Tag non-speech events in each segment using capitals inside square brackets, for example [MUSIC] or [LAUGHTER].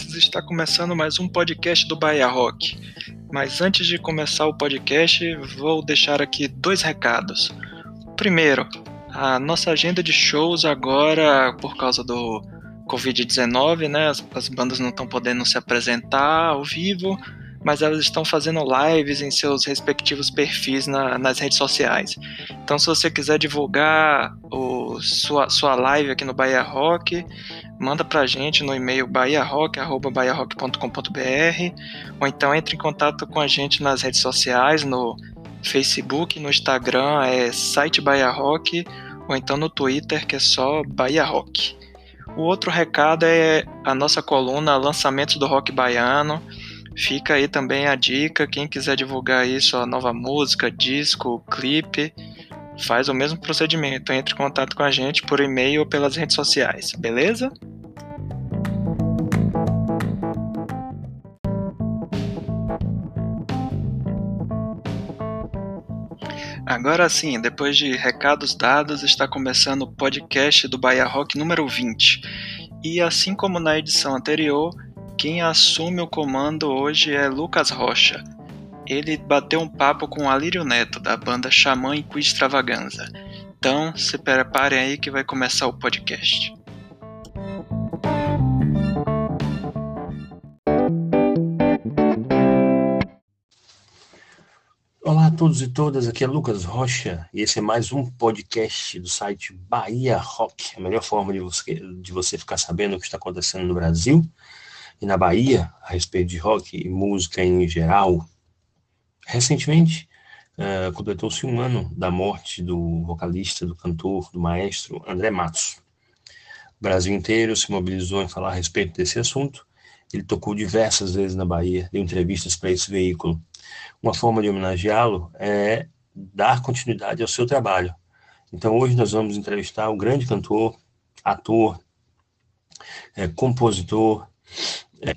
Está começando mais um podcast do Bahia Rock. Mas antes de começar o podcast, vou deixar aqui dois recados. Primeiro, a nossa agenda de shows agora, por causa do Covid-19, né? As, as bandas não estão podendo se apresentar ao vivo, mas elas estão fazendo lives em seus respectivos perfis na, nas redes sociais. Então, se você quiser divulgar o, sua, sua live aqui no Bahia Rock, manda pra gente no e-mail bahiarock.com.br ou então entre em contato com a gente nas redes sociais, no Facebook, no Instagram é site Bahia Rock ou então no Twitter que é só Bahia Rock. O outro recado é a nossa coluna Lançamentos do Rock Baiano. Fica aí também a dica, quem quiser divulgar isso, a nova música, disco, clipe, faz o mesmo procedimento. Entre em contato com a gente por e-mail ou pelas redes sociais, beleza? Agora sim, depois de recados dados, está começando o podcast do Bahia Rock número 20. E assim como na edição anterior, quem assume o comando hoje é Lucas Rocha. Ele bateu um papo com Alírio Neto, da banda Xamã e Quiz Extravaganza. Então, se preparem aí que vai começar o podcast. Olá a todos e todas, aqui é Lucas Rocha e esse é mais um podcast do site Bahia Rock, a melhor forma de você, de você ficar sabendo o que está acontecendo no Brasil e na Bahia a respeito de rock e música em geral. Recentemente, uh, completou-se um ano da morte do vocalista, do cantor, do maestro André Matos. O Brasil inteiro se mobilizou em falar a respeito desse assunto. Ele tocou diversas vezes na Bahia, deu entrevistas para esse veículo uma forma de homenageá-lo é dar continuidade ao seu trabalho. Então, hoje nós vamos entrevistar o grande cantor, ator, é, compositor,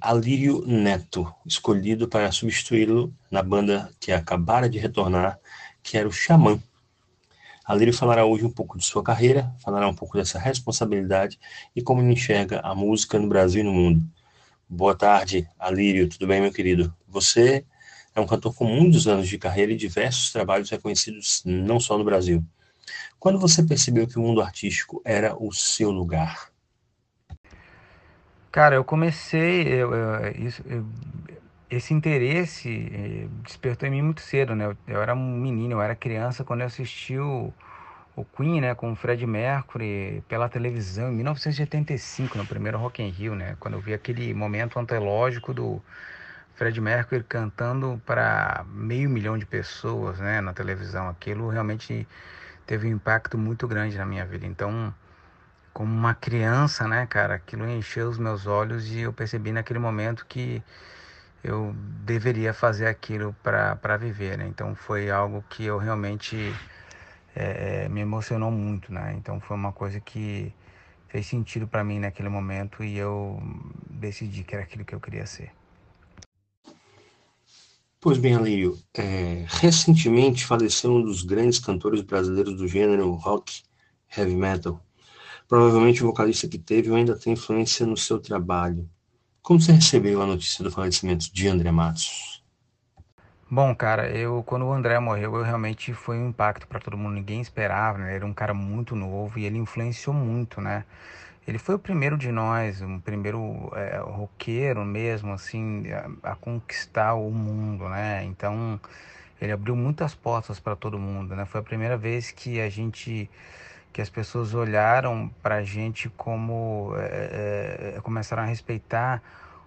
Alírio Neto, escolhido para substituí-lo na banda que acabara de retornar, que era o Xamã. Alírio falará hoje um pouco de sua carreira, falará um pouco dessa responsabilidade e como ele enxerga a música no Brasil e no mundo. Boa tarde, Alírio, tudo bem, meu querido? Você é um cantor com muitos anos de carreira e diversos trabalhos reconhecidos não só no Brasil. Quando você percebeu que o mundo artístico era o seu lugar? Cara, eu comecei. Eu, eu, isso, eu, esse interesse eh, despertou em mim muito cedo, né? Eu, eu, era um menino, eu era criança quando eu assisti o, o Queen, né, com o Fred Mercury pela televisão em 1985, no primeiro Rock in Rio, né? Quando eu vi aquele momento antológico do Fred Mercury cantando para meio milhão de pessoas né, na televisão. Aquilo realmente teve um impacto muito grande na minha vida. Então, como uma criança, né, cara, aquilo encheu os meus olhos e eu percebi naquele momento que eu deveria fazer aquilo para viver, né? Então, foi algo que eu realmente é, me emocionou muito, né? Então, foi uma coisa que fez sentido para mim naquele momento e eu decidi que era aquilo que eu queria ser. Pois bem, Alírio, é, recentemente faleceu um dos grandes cantores brasileiros do gênero rock heavy metal. Provavelmente o vocalista que teve ou ainda tem influência no seu trabalho. Como você recebeu a notícia do falecimento de André Matos? Bom, cara, eu quando o André morreu, eu realmente foi um impacto para todo mundo. Ninguém esperava, né? Ele era um cara muito novo e ele influenciou muito, né? Ele foi o primeiro de nós, um primeiro é, roqueiro mesmo, assim, a, a, conquistar o mundo, né? Então, ele abriu muitas portas para todo mundo, né? Foi a primeira vez que a gente, que as pessoas olharam para a gente como é, começaram a respeitar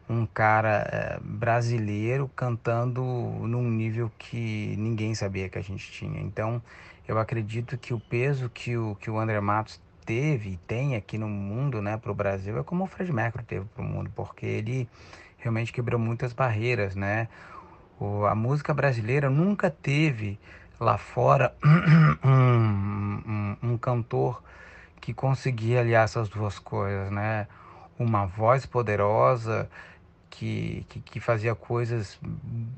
um cara brasileiro cantando num nível que ninguém sabia que a gente tinha. Então, eu acredito que o peso que o, que o André Matos teve e tem aqui no mundo, né, para o Brasil, é como o Fred Mercury teve para o mundo, porque ele realmente quebrou muitas barreiras, né? O, a música brasileira nunca teve lá fora [CLEARS THROAT] um, um, um cantor que conseguia aliar essas duas coisas, né? Uma voz poderosa que, que, que fazia coisas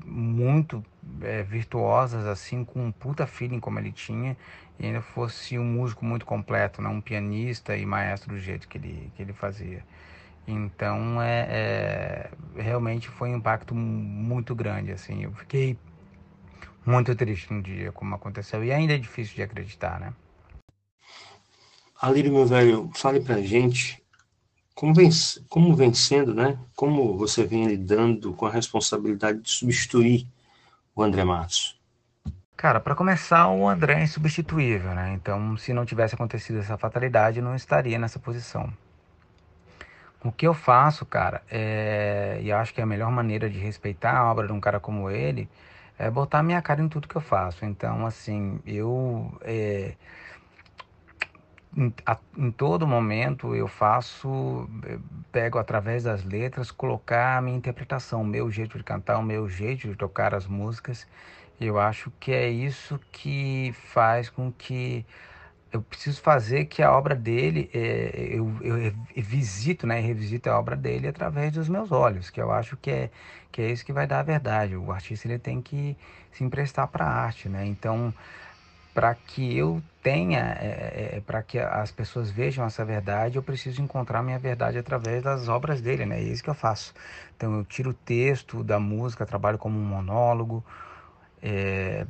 muito é, virtuosas, assim, com um puta feeling como ele tinha, e ainda fosse um músico muito completo, né? um pianista e maestro do jeito que ele, que ele fazia. Então, é, é, realmente foi um impacto muito grande, assim. Eu fiquei muito triste no dia como aconteceu e ainda é difícil de acreditar, né? Alírio, meu velho, fale pra gente como vem, como vem sendo, né? Como você vem lidando com a responsabilidade de substituir o André Matos? Cara, para começar, o André é insubstituível, né? Então, se não tivesse acontecido essa fatalidade, eu não estaria nessa posição. O que eu faço, cara, é... e acho que é a melhor maneira de respeitar a obra de um cara como ele é botar minha cara em tudo que eu faço. Então, assim, eu. É... Em, a, em, todo momento eu faço, é, pego através das letras, colocar a minha interpretação, o meu jeito de cantar, o meu jeito de tocar as músicas. Eu acho que é isso que faz com que eu preciso fazer que a obra dele, é, eu, eu, visito, né, revisito a obra dele através dos meus olhos, que eu acho que é, que é isso que vai dar a verdade. O artista ele tem que se emprestar para a arte, né? Então, para que eu tenha, é, é, para que as pessoas vejam essa verdade, eu preciso encontrar minha verdade através das obras dele, né? É isso que eu faço. Então, eu tiro o texto da música, trabalho como um monólogo, é,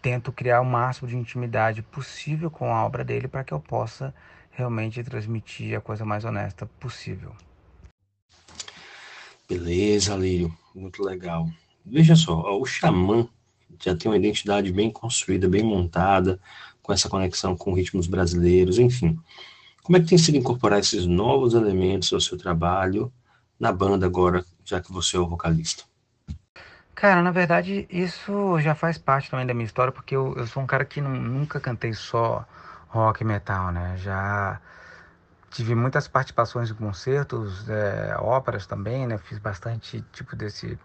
tento criar o máximo de intimidade possível com a obra dele para que eu possa realmente transmitir a coisa mais honesta possível. Beleza, Lírio, muito legal. Veja só, o Xamã já tem uma identidade bem construída, bem montada, com essa conexão com ritmos brasileiros, enfim. Como é que tem sido incorporar esses novos elementos ao seu trabalho na banda agora, já que você é o vocalista? Cara, na verdade, isso já faz parte também da minha história, porque eu, eu sou um cara que não, nunca cantei só rock e metal, né? Já tive muitas participações em concertos, é, óperas também, né? Fiz bastante tipo desse.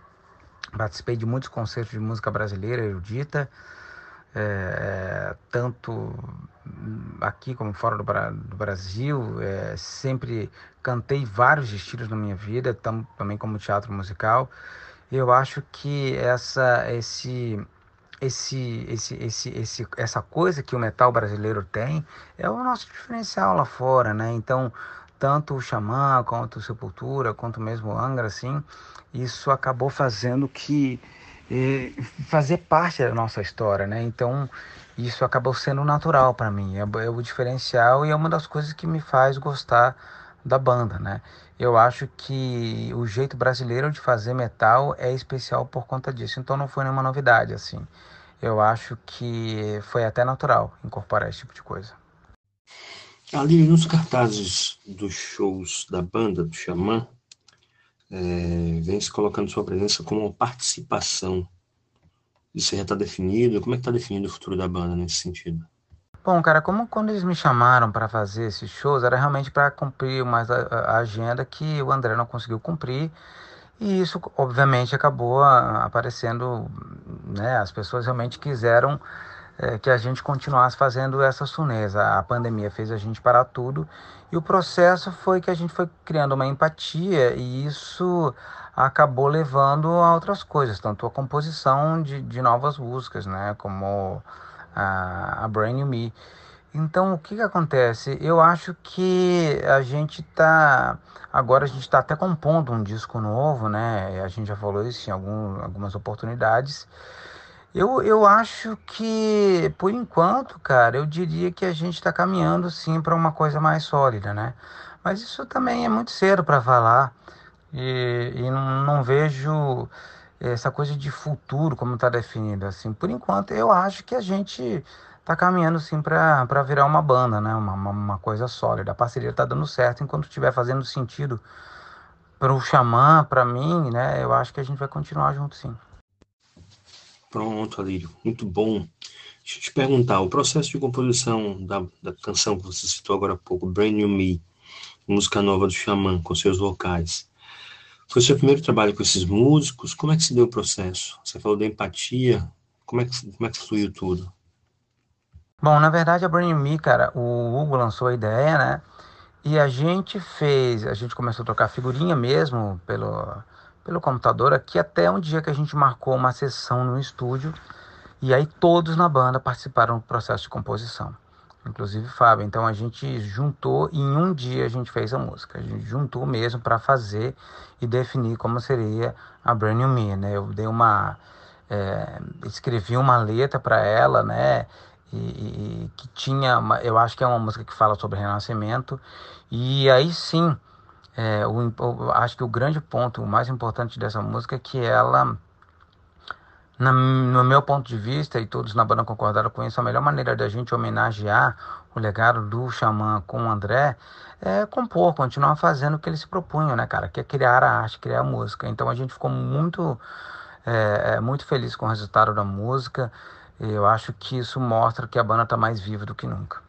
Participei de muitos concertos de música brasileira, erudita, é, tanto aqui como fora do, do Brasil. É, sempre cantei vários estilos na minha vida, tam, também como teatro musical. Eu acho que essa esse esse, esse, esse, esse, essa coisa que o metal brasileiro tem é o nosso diferencial lá fora, né? Então, tanto o Xamã, quanto o Sepultura, quanto mesmo o Angra, assim, isso acabou fazendo que eh, fazer parte da nossa história, né? Então, isso acabou sendo natural para mim, é, é o diferencial e é uma das coisas que me faz gostar da banda, né? Eu acho que o jeito brasileiro de fazer metal é especial por conta disso, então não foi nenhuma novidade, assim. Eu acho que foi até natural incorporar esse tipo de coisa. Ali nos cartazes dos shows da banda, do Xamã, é, vem se colocando sua presença como uma participação. Isso já está definido? Como é que está definido o futuro da banda nesse sentido? Bom, cara, como quando eles me chamaram para fazer esses shows, era realmente para cumprir mais a, agenda que o André não conseguiu cumprir. E isso, obviamente, acabou aparecendo, né? As pessoas realmente quiseram é, que a gente continuasse fazendo essas turnês. A pandemia fez a gente parar tudo e o processo foi que a gente foi criando uma empatia e isso acabou levando a outras coisas, tanto a composição de, de novas músicas, né? Como a, a Brand New Me. Então, o que, que acontece? Eu acho que a gente tá. Agora a gente está até compondo um disco novo, né? A gente já falou isso em algum, algumas oportunidades. Eu, eu acho que, por enquanto, cara, eu diria que a gente está caminhando sim para uma coisa mais sólida, né? Mas isso também é muito cedo para falar. E, e não, não vejo essa coisa de futuro, como está definido. Assim, por enquanto, eu acho que a gente está caminhando sim para virar uma banda, né? Uma, uma, uma, coisa sólida. A parceria está dando certo enquanto estiver fazendo sentido para o Xamã, para mim, né? Eu acho que a gente vai continuar junto sim. Pronto, Alírio. Muito bom. Deixa eu te perguntar, o processo de composição da, da canção que você citou agora há pouco, Brand New Me, música nova do Xamã, com seus vocais, foi seu primeiro trabalho com esses músicos? Como é que se deu o processo? Você falou da empatia. Como é que, como é que fluiu tudo? Bom, na verdade, a Brain Me, cara, o Hugo lançou a ideia, né? E a gente fez, a gente começou a trocar figurinha mesmo pelo, pelo computador aqui, até um dia que a gente marcou uma sessão no estúdio. E aí todos na banda participaram do processo de composição. Inclusive Fábio. Então a gente juntou e em um dia a gente fez a música. A gente juntou mesmo para fazer e definir como seria a Brand New Me, né? Eu dei uma é, escrevi uma letra para ela, né? E, e, que tinha, uma, eu acho que é uma música que fala sobre renascimento. E aí sim, é, o, acho que o grande ponto, o mais importante dessa música é que ela na, no meu ponto de vista, e todos na banda concordaram com isso, a melhor maneira da gente homenagear o legado do Xamã com o André é compor, continuar fazendo o que ele se propunha, né, cara? Que é criar a arte, criar a música. Então a gente ficou muito, é, é muito feliz com o resultado da música. Eu acho que isso mostra que a banda está mais viva do que nunca.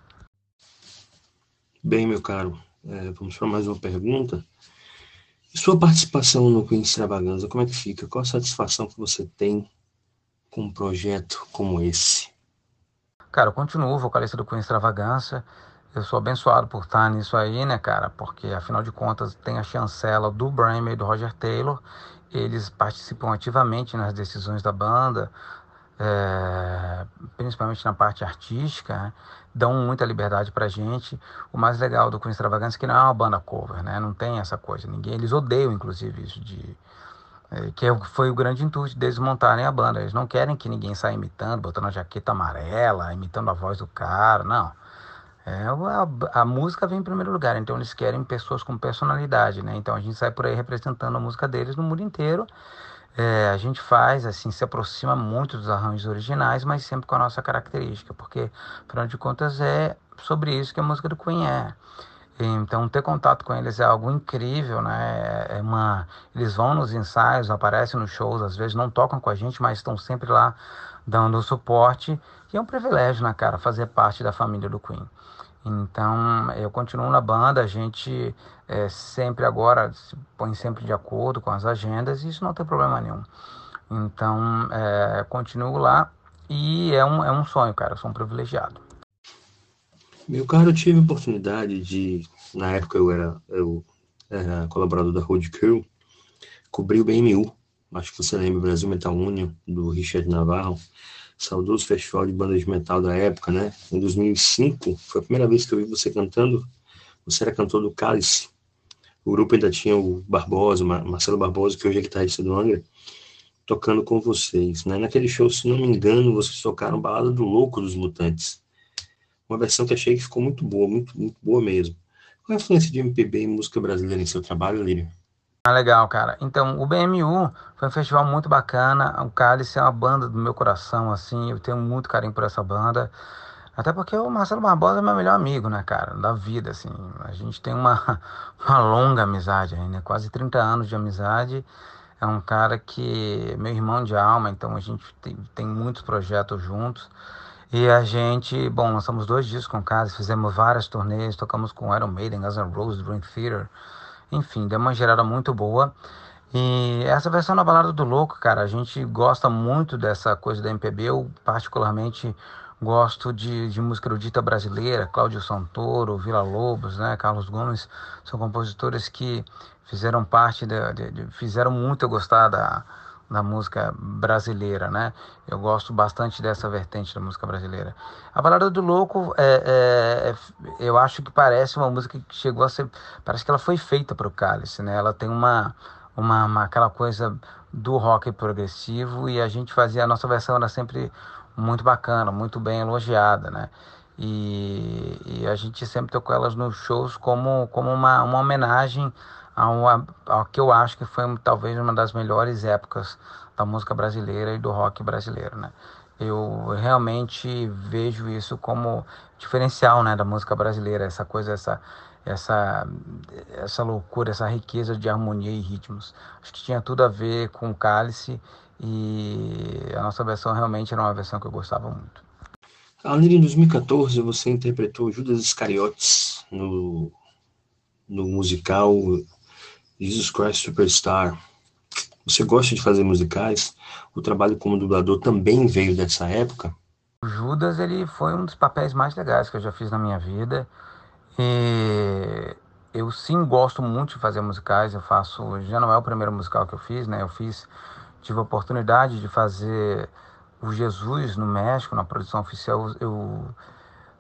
Bem, meu caro, é, vamos para mais uma pergunta. Sua participação no Queen Extravaganza, como é que fica? Qual a satisfação que você tem com um projeto como esse? Cara, eu continuo vocalista do Queen Extravagância. Eu sou abençoado por estar nisso aí, né, cara? Porque afinal de contas tem a chancela do May e do Roger Taylor. Eles participam ativamente nas decisões da banda, é, principalmente na parte artística, né? dão muita liberdade pra gente. O mais legal do Queen Extravagância é que não é uma banda cover, né? Não tem essa coisa. Ninguém, eles odeiam, inclusive, isso de é, que é foi o grande intuito deles montarem a banda. Eles não querem que ninguém saia imitando, botando a jaqueta amarela, imitando a voz do cara, não. É, a, a, música vem em primeiro lugar, então eles querem pessoas com personalidade, né? Então a gente sai por aí representando a música deles no mundo inteiro. É, a gente faz, assim, se aproxima muito dos arranjos originais, mas sempre com a nossa característica, porque, afinal de contas, é sobre isso que a música do Queen é. Então, ter contato com eles é algo incrível, né? É uma... Eles vão nos ensaios, aparecem nos shows, às vezes não tocam com a gente, mas estão sempre lá dando suporte. E é um privilégio, né, cara, fazer parte da família do Queen. Então, eu continuo na banda, a gente é, sempre agora se põe sempre de acordo com as agendas e isso não tem problema nenhum. Então, é, continuo lá e é um, é um sonho, cara, eu sou um privilegiado. Meu caro, eu tive a oportunidade de, na época eu era, eu era colaborador da Road Crew, cobri o BMU, acho que você lembra, Brasil Metal Union, do Richard Navarro, saudoso festival de bandas de metal da época, né? Em 2005, foi a primeira vez que eu vi você cantando, você era cantor do Cálice, o grupo ainda tinha o Barbosa, Marcelo Barbosa, que hoje é guitarrista do Angra, tocando com vocês, né? Naquele show, se não me engano, vocês tocaram Balada do Louco dos Mutantes, uma versão que achei que ficou muito boa, muito, muito boa mesmo. Qual é a influência de MPB e música brasileira em seu trabalho, Lírio? Ah, legal, cara. Então, o BMU foi um festival muito bacana. O Cálice é uma banda do meu coração, assim. Eu tenho muito carinho por essa banda. Até porque o Marcelo Barbosa é meu melhor amigo, né, cara? Da vida, assim. A gente tem uma, [LAUGHS] uma longa amizade ainda, né? quase 30 anos de amizade. É um cara que é meu irmão de alma, então a gente tem, tem muitos projetos juntos. E a gente, bom, lançamos dois discos com Cálice, fizemos várias turnês, tocamos com Iron Maiden, Guns N' Roses, Dream Theater. Enfim, deu uma gerada muito boa. E essa versão da Balada do Louco, cara, a gente gosta muito dessa coisa da MPB. Eu, particularmente, gosto de, de música erudita brasileira. Cláudio Santoro, Vila Lobos, né? Carlos Gomes. São compositores que fizeram parte, de, de, de fizeram muito eu gostar da da música brasileira, né? Eu gosto bastante dessa vertente da música brasileira. A Balada do Louco, é, é, é, eu acho que parece uma música que chegou a ser, parece que ela foi feita para o Cálice, né? Ela tem uma, uma, uma, aquela coisa do rock progressivo e a gente fazia a nossa versão era sempre muito bacana, muito bem elogiada, né? E, e a gente sempre tocou elas nos shows como, como uma, uma homenagem ao, ao que eu acho que foi talvez uma das melhores épocas da música brasileira e do rock brasileiro, né? Eu realmente vejo isso como diferencial, né, da música brasileira, essa coisa, essa essa essa loucura, essa riqueza de harmonia e ritmos. Acho que tinha tudo a ver com o Cálice e a nossa versão realmente era uma versão que eu gostava muito. Além em 2014 você interpretou Judas Iscariotes no no musical Jesus Christ Superstar. Você gosta de fazer musicais? O trabalho como dublador também veio dessa época? O Judas ele foi um dos papéis mais legais que eu já fiz na minha vida. E eu sim gosto muito de fazer musicais. Eu faço, já não é o primeiro musical que eu fiz, né? Eu fiz, tive a oportunidade de fazer o Jesus no México, na produção oficial. Eu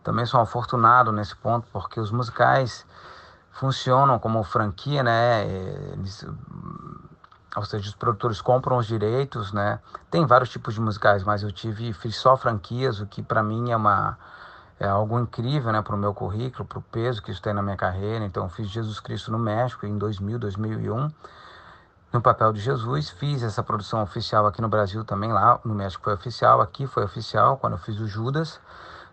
também sou afortunado nesse ponto, porque os musicais funcionam como franquia, né? Eles, ou seja, os produtores compram os direitos, né? Tem vários tipos de musicais, mas eu tive fiz só franquias, o que para mim é uma é algo incrível, né, para o meu currículo, para o peso que isso tem na minha carreira. Então, fiz Jesus Cristo no México em 2000, 2001, no papel de Jesus. Fiz essa produção oficial aqui no Brasil também, lá no México foi oficial, aqui foi oficial quando eu fiz o Judas.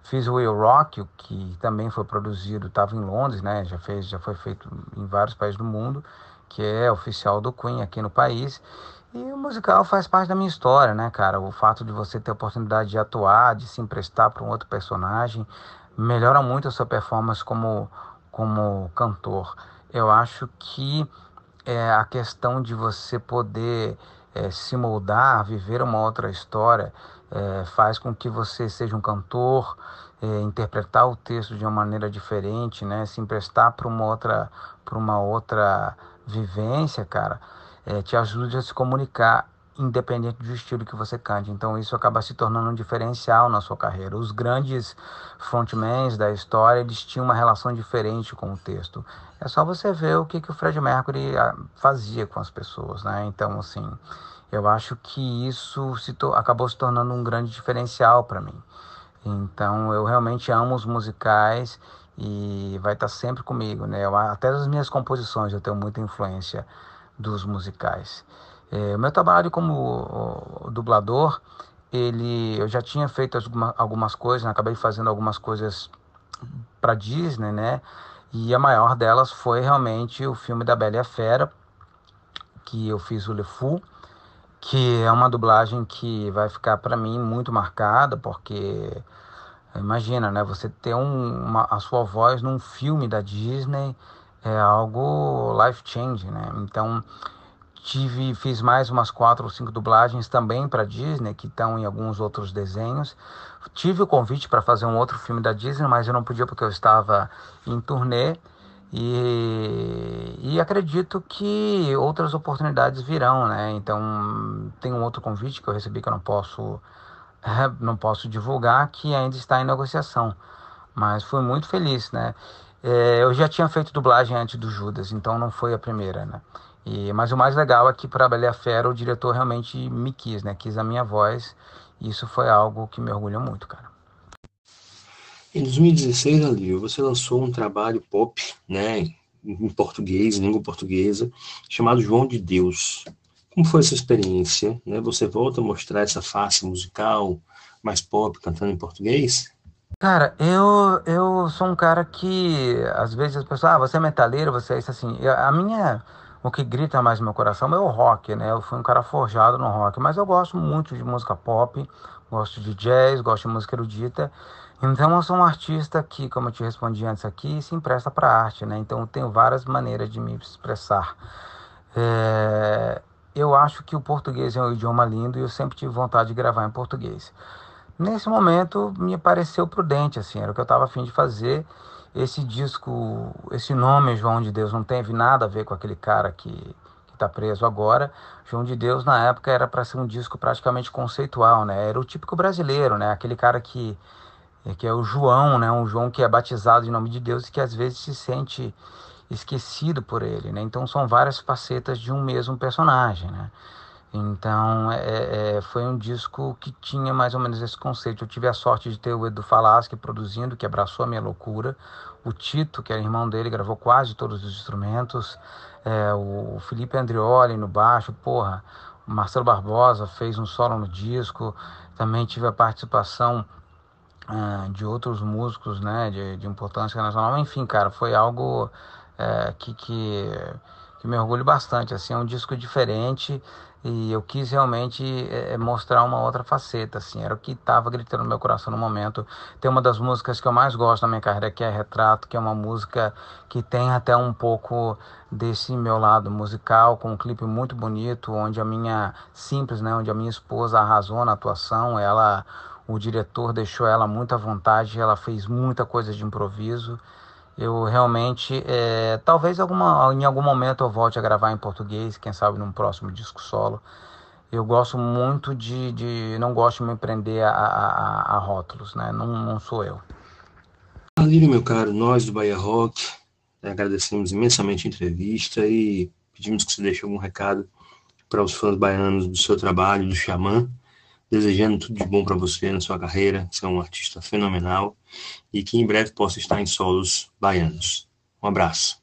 Fiz o Will Rock, que também foi produzido, estava em Londres, né? Já fez, já foi feito em vários países do mundo que é oficial do Queen aqui no país. E o musical faz parte da minha história, né, cara? O fato de você ter a oportunidade de atuar, de se emprestar para um outro personagem, melhora muito a sua performance como, como cantor. Eu acho que é, a questão de você poder é, se moldar, viver uma outra história, é, faz com que você seja um cantor, é, interpretar o texto de uma maneira diferente, né? Se emprestar para uma outra, para uma outra vivência, cara, é, te ajuda a se comunicar independente do estilo que você cante. Então isso acaba se tornando um diferencial na sua carreira. Os grandes frontmans da história, eles tinham uma relação diferente com o texto. É só você ver o que, que o Fred Mercury ah, fazia com as pessoas, né? Então, assim, eu acho que isso se acabou se tornando um grande diferencial para mim. Então, eu realmente amo os musicais e vai estar sempre comigo, né? Até nas minhas composições eu tenho muita influência dos musicais. É, o meu trabalho como dublador, ele, eu já tinha feito algumas coisas, né? acabei fazendo algumas coisas para Disney, né? E a maior delas foi realmente o filme da Bela e a Fera, que eu fiz o Le Fou, que é uma dublagem que vai ficar para mim muito marcada, porque Imagina, né? Você ter um, uma, a sua voz num filme da Disney é algo life changing, né? Então tive fiz mais umas quatro ou cinco dublagens também para Disney que estão em alguns outros desenhos. Tive o convite para fazer um outro filme da Disney, mas eu não podia porque eu estava em turnê. E, e acredito que outras oportunidades virão, né? Então tem um outro convite que eu recebi que eu não posso [LAUGHS] não posso divulgar que ainda está em negociação, mas fui muito feliz, né? É, eu já tinha feito dublagem antes do Judas, então não foi a primeira, né? E, mas o mais legal é que para a Bela Fera o diretor realmente me quis, né? Quis a minha voz e isso foi algo que me orgulha muito, cara. Em 2016, Alívio, você lançou um trabalho pop, né, em português, língua portuguesa, chamado João de Deus. Como foi essa experiência? Né? Você volta a mostrar essa face musical mais pop, cantando em português? Cara, eu, eu sou um cara que, às vezes, as pessoas, ah, você é metaleiro, você é isso assim. Eu, a minha, o que grita mais no meu coração é o rock, né? Eu fui um cara forjado no rock, mas eu gosto muito de música pop, gosto de jazz, gosto de música erudita. Então eu sou um artista que, como eu te respondi antes aqui, se empresta para arte, né? Então eu tenho várias maneiras de me expressar. É eu acho que o português é um idioma lindo e eu sempre tive vontade de gravar em português. Nesse momento me pareceu prudente, assim, era o que eu estava afim de fazer. Esse disco, esse nome João de Deus não teve nada a ver com aquele cara que está preso agora. João de Deus na época era para ser um disco praticamente conceitual, né? Era o típico brasileiro, né? Aquele cara que que é o João, né? Um João que é batizado em nome de Deus e que às vezes se sente esquecido por ele, né? Então são várias facetas de um mesmo personagem, né? Então é, é, foi um disco que tinha mais ou menos esse conceito. Eu tive a sorte de ter o Edu Falaschi produzindo, que abraçou a minha loucura. O Tito, que era irmão dele, gravou quase todos os instrumentos. É, o Felipe Andrioli no baixo, porra. O Marcelo Barbosa fez um solo no disco. Também tive a participação uh, de outros músicos, né, de, de importância nacional. Enfim, cara, foi algo é, que, que, que, me orgulho bastante. Assim, é um disco diferente e eu quis realmente é, mostrar uma outra faceta. Assim, era o que estava gritando no meu coração no momento. Tem uma das músicas que eu mais gosto na minha carreira, que é Retrato, que é uma música que tem até um pouco desse meu lado musical, com um clipe muito bonito, onde a minha simples, né, onde a minha esposa arrasou na atuação, ela o diretor deixou ela muito à vontade, ela fez muita coisa de improviso. Eu realmente, é, talvez alguma, em algum momento eu volte a gravar em português, quem sabe num próximo disco solo. Eu gosto muito de, de não gosto de me prender a, a, a rótulos, né? Não, não sou eu. Alírio, meu caro, nós do Bahia Rock agradecemos imensamente a entrevista e pedimos que você deixe algum recado para os fãs baianos do seu trabalho, do Xamã, desejando tudo de bom para você na sua carreira, você é um artista fenomenal e que em breve possa estar em solos baianos. Um abraço.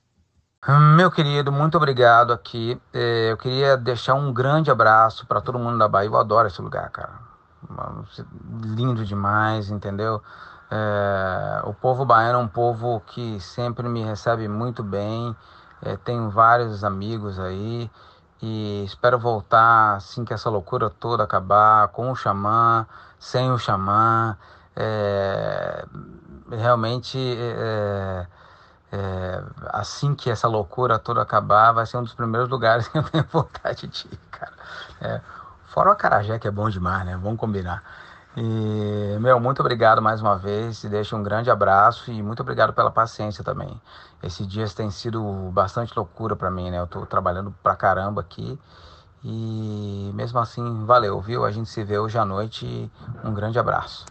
Meu querido, muito obrigado aqui. É, eu queria deixar um grande abraço para todo mundo da Bahia. Eu adoro esse lugar, cara. Lindo demais, entendeu? É, o povo baiano é um povo que sempre me recebe muito bem. É, tenho vários amigos aí e espero voltar assim que essa loucura toda acabar, com o xamã, sem o xamã. É, realmente é, é, assim que essa loucura toda acabar, vai ser um dos primeiros lugares [LAUGHS] que eu tenho vontade de ir, cara. É, fora o Acarajé, que é bom demais, né? Vamos combinar. E, meu, muito obrigado mais uma vez. Te deixo um grande abraço e muito obrigado pela paciência também. Esses dias tem sido bastante loucura para mim, né? Eu tô trabalhando pra caramba aqui. E mesmo assim, valeu, viu? A gente se vê hoje à noite. Um grande abraço.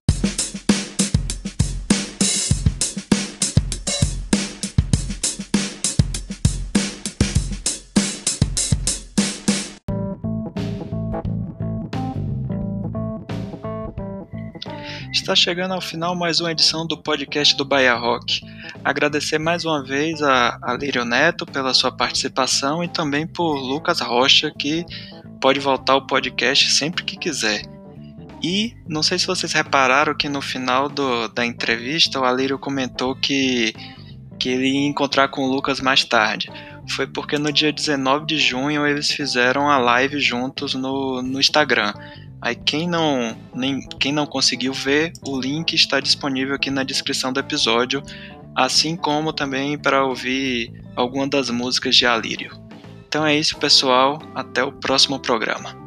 Está chegando ao final mais uma edição do podcast do Bahia Rock. Agradecer mais uma vez a, a Lírio Neto pela sua participação e também por Lucas Rocha, que pode voltar ao podcast sempre que quiser. E não sei se vocês repararam que no final do, da entrevista o Alírio comentou que, que ele ia encontrar com o Lucas mais tarde. Foi porque no dia 19 de junho eles fizeram a live juntos no, no Instagram. Aí quem não, nem, quem não conseguiu ver, o link está disponível aqui na descrição do episódio, assim como também para ouvir alguma das músicas de Alírio. Então é isso, pessoal. Até o próximo programa.